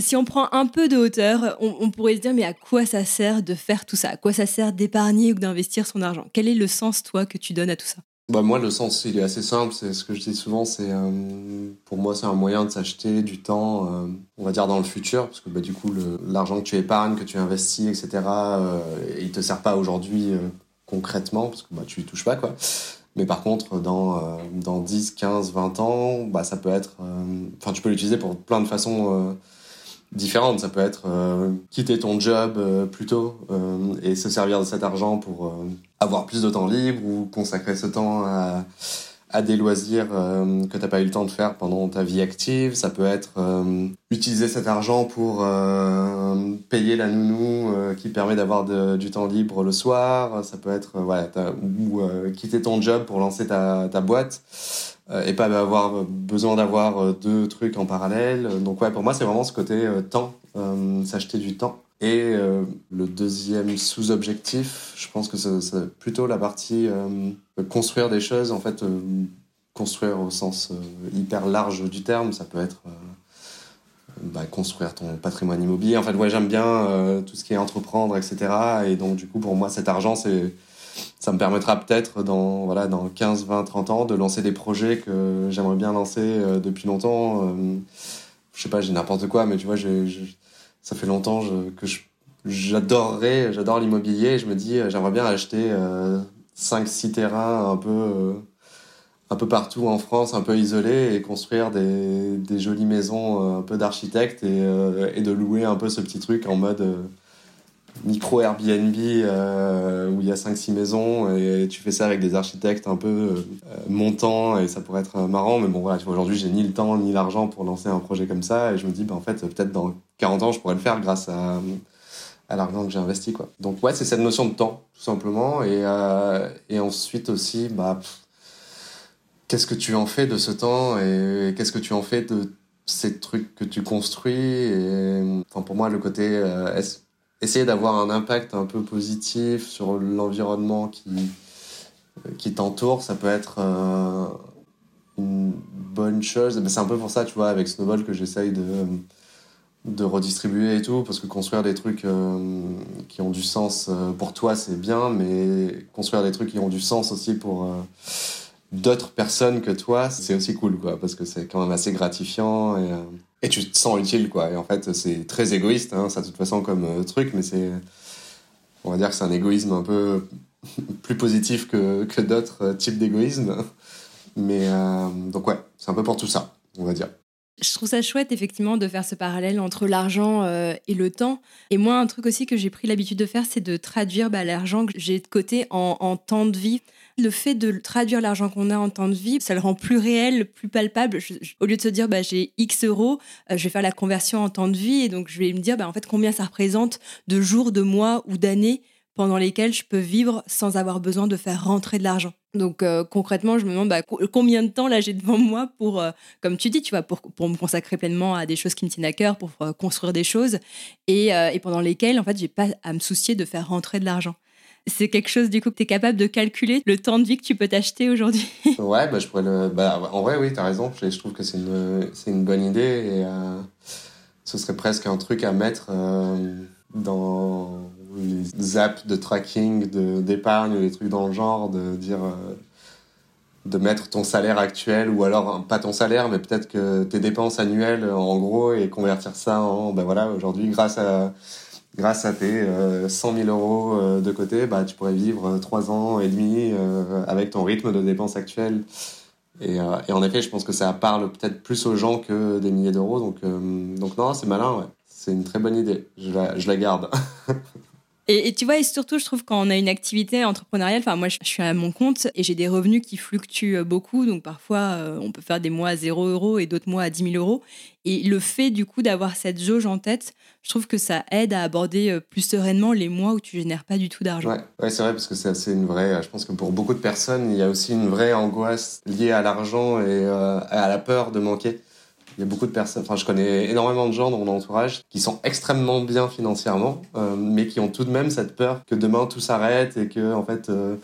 Si on prend un peu de hauteur, on, pourrait se dire mais à quoi ça sert de faire tout ça? À quoi ça sert d'épargner ou d'investir son argent? Quel est le sens, toi, que tu donnes à tout ça? Bah moi, le sens, il est assez simple. C'est ce que je dis souvent. C'est euh, pour moi, c'est un moyen de s'acheter du temps, euh, on va dire dans le futur, parce que bah, du coup, l'argent que tu épargnes, que tu investis, etc., euh, il te sert pas aujourd'hui concrètement, parce que bah, tu y touches pas. Mais par contre, dans, euh, dans 10, 15, 20 ans, ça peut être. Enfin, tu peux l'utiliser pour plein de façons différentes. Ça peut être euh, quitter ton job euh, plus tôt euh, et se servir de cet argent pour euh, avoir plus de temps libre ou consacrer ce temps à, à des loisirs euh, que t'as pas eu le temps de faire pendant ta vie active. Ça peut être euh, utiliser cet argent pour payer la nounou qui permet d'avoir du temps libre le soir. Ça peut être ou quitter ton job pour lancer ta, ta boîte et pas avoir besoin d'avoir euh, deux trucs en parallèle. Donc ouais, pour moi, c'est vraiment ce côté euh, temps, euh, s'acheter du temps. Et euh, le deuxième sous-objectif, je pense que c'est plutôt la partie euh, construire des choses, en fait, euh, construire au sens euh, hyper large du terme. Ça peut être euh, bah, construire ton patrimoine immobilier. En fait, ouais, j'aime bien euh, tout ce qui est entreprendre, etc. Et donc, du coup, pour moi, cet argent, c'est ça me permettra peut-être dans, voilà, dans 15, 20, 30 ans de lancer des projets que j'aimerais bien lancer euh, depuis longtemps. Euh, je sais pas, j'ai n'importe quoi, mais tu vois, ça fait longtemps que j'adorerais, j'adore l'immobilier. Je me dis, euh, j'aimerais bien acheter euh, 5, 6 terrains un peu, un peu partout en France, un peu isolés, et construire des, jolies maisons un peu d'architecte et, de louer un peu ce petit truc en mode micro Airbnb euh, où il y a 5-6 maisons et tu fais ça avec des architectes un peu euh, montants et ça pourrait être euh, marrant. Mais bon, voilà, aujourd'hui, j'ai ni le temps ni l'argent pour lancer un projet comme ça et je me dis, bah, en fait, peut-être dans 40 ans, je pourrais le faire grâce à, à l'argent que j'ai investi. Quoi. Donc, ouais, c'est cette notion de temps, tout simplement. Et, et ensuite aussi, bah, qu'est-ce que tu en fais de ce temps et qu'est-ce que tu en fais de ces trucs que tu construis et enfin pour moi le côté est-ce- essayer d'avoir un impact un peu positif sur l'environnement qui, euh, qui t'entoure, ça peut être euh, une bonne chose. C'est un peu pour ça, tu vois, avec Snowball que j'essaye de, de redistribuer et tout, parce que construire des trucs euh, qui ont du sens euh, pour toi, c'est bien, mais construire des trucs qui ont du sens aussi pour euh, d'autres personnes que toi, c'est aussi cool, quoi, parce que c'est quand même assez gratifiant euh, et tu te sens utile, quoi. Et en fait, c'est très égoïste, hein, ça, de toute façon, comme euh, truc, mais c'est. On va dire que c'est un égoïsme un peu plus positif que, que d'autres euh, types d'égoïsme. Mais euh, donc, ouais, c'est un peu pour tout ça, on va dire. Je trouve ça chouette, effectivement, de faire ce parallèle entre l'argent euh, et le temps. Et moi, un truc aussi que j'ai pris l'habitude de faire, c'est de traduire bah, l'argent que j'ai de côté en, temps de vie. Le fait de traduire l'argent qu'on a en temps de vie, ça le rend plus réel, plus palpable. Au lieu de se dire, bah, j'ai X euros, euh, je vais faire la conversion en temps de vie. Et donc, je vais me dire, bah, en fait, combien ça représente de jours, de mois ou d'années pendant lesquels je peux vivre sans avoir besoin de faire rentrer de l'argent. Donc euh, concrètement, je me demande bah, co- combien de temps là j'ai devant moi pour, euh, comme tu dis, tu vois, pour, me consacrer pleinement à des choses qui me tiennent à cœur, pour euh, construire des choses, et, euh, pendant lesquelles, en fait, j'ai pas à me soucier de faire rentrer de l'argent. C'est quelque chose, du coup, que tu es capable de calculer le temps de vie que tu peux t'acheter aujourd'hui? Ouais, bah, je pourrais. Bah, en vrai, oui, t'as raison. Je, trouve que c'est une, une bonne idée et euh, ce serait presque un truc à mettre euh, dans les apps de tracking, de, d'épargne, les trucs dans le genre, de dire. euh, de mettre ton salaire actuel ou alors hein, pas ton salaire mais peut-être que tes dépenses annuelles en gros et convertir ça en ben voilà aujourd'hui grâce à grâce à tes 100 000 euros de côté, bah, tu pourrais vivre 3 ans et demi avec ton rythme de dépenses actuel. Et, et, en effet, je pense que ça parle peut-être plus aux gens que des milliers d'euros. Donc, donc non, c'est malin, ouais. C'est une très bonne idée. Je la, je la garde. Et, tu vois, et surtout, je trouve quand on a une activité entrepreneuriale, enfin moi je, suis à mon compte et j'ai des revenus qui fluctuent euh, beaucoup, donc parfois euh, on peut faire des mois à 0 euros et d'autres mois à 10 000 euros. Et le fait du coup d'avoir cette jauge en tête, je trouve que ça aide à aborder euh, plus sereinement les mois où tu génères pas du tout d'argent. Ouais, c'est vrai parce que c'est une vraie. Je pense que pour beaucoup de personnes, il y a aussi une vraie angoisse liée à l'argent et à la peur de manquer. Il y a beaucoup de personnes, enfin je connais énormément de gens dans mon entourage qui sont extrêmement bien financièrement, euh, mais qui ont tout de même cette peur que demain tout s'arrête et que en fait euh,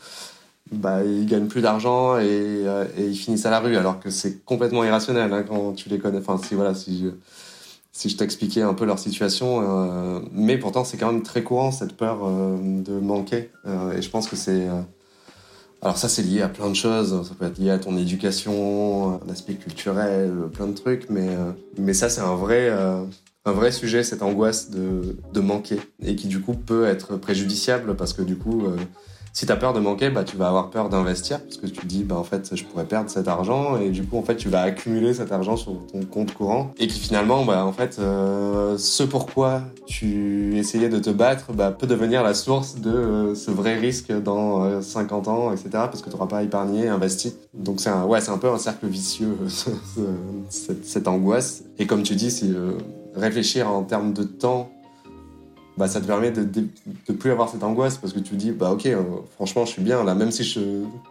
bah, ils gagnent plus d'argent et, euh, ils finissent à la rue, alors que c'est complètement irrationnel hein, quand tu les connais. Enfin si voilà, si si je t'expliquais un peu leur situation, mais pourtant c'est quand même très courant cette peur de manquer et je pense que c'est alors ça, c'est lié à plein de choses. Ça peut être lié à ton éducation, un aspect culturel, plein de trucs. Mais, euh, ça, c'est un vrai, euh, un vrai sujet, cette angoisse de, de manquer. Et qui, du coup, peut être préjudiciable parce que, du coup, euh, si tu as peur de manquer, bah, tu vas avoir peur d'investir parce que tu te dis, bah, en fait, je pourrais perdre cet argent et du coup, en fait, tu vas accumuler cet argent sur ton compte courant et qui finalement, bah, en fait, euh, ce pourquoi tu essayais de te battre bah, peut devenir la source de euh, ce vrai risque dans 50 euh, ans, etc. parce que tu n'auras pas épargné, investi. Donc, c'est un, ouais, un peu un cercle vicieux, cette, cette, angoisse. Et comme tu dis, c'est réfléchir en termes de temps bah, ça te permet de, de, plus avoir cette angoisse parce que tu te dis bah ok euh, franchement je suis bien là même si je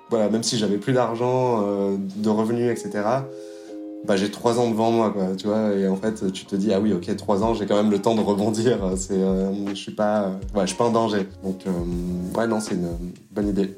voilà même si j'avais plus d'argent euh, de revenus etc bah j'ai trois ans devant moi quoi tu vois et en fait tu te dis ah oui ok trois ans j'ai quand même le temps de rebondir c'est euh, je suis pas ouais, je suis pas en danger. Donc ouais non c'est une bonne idée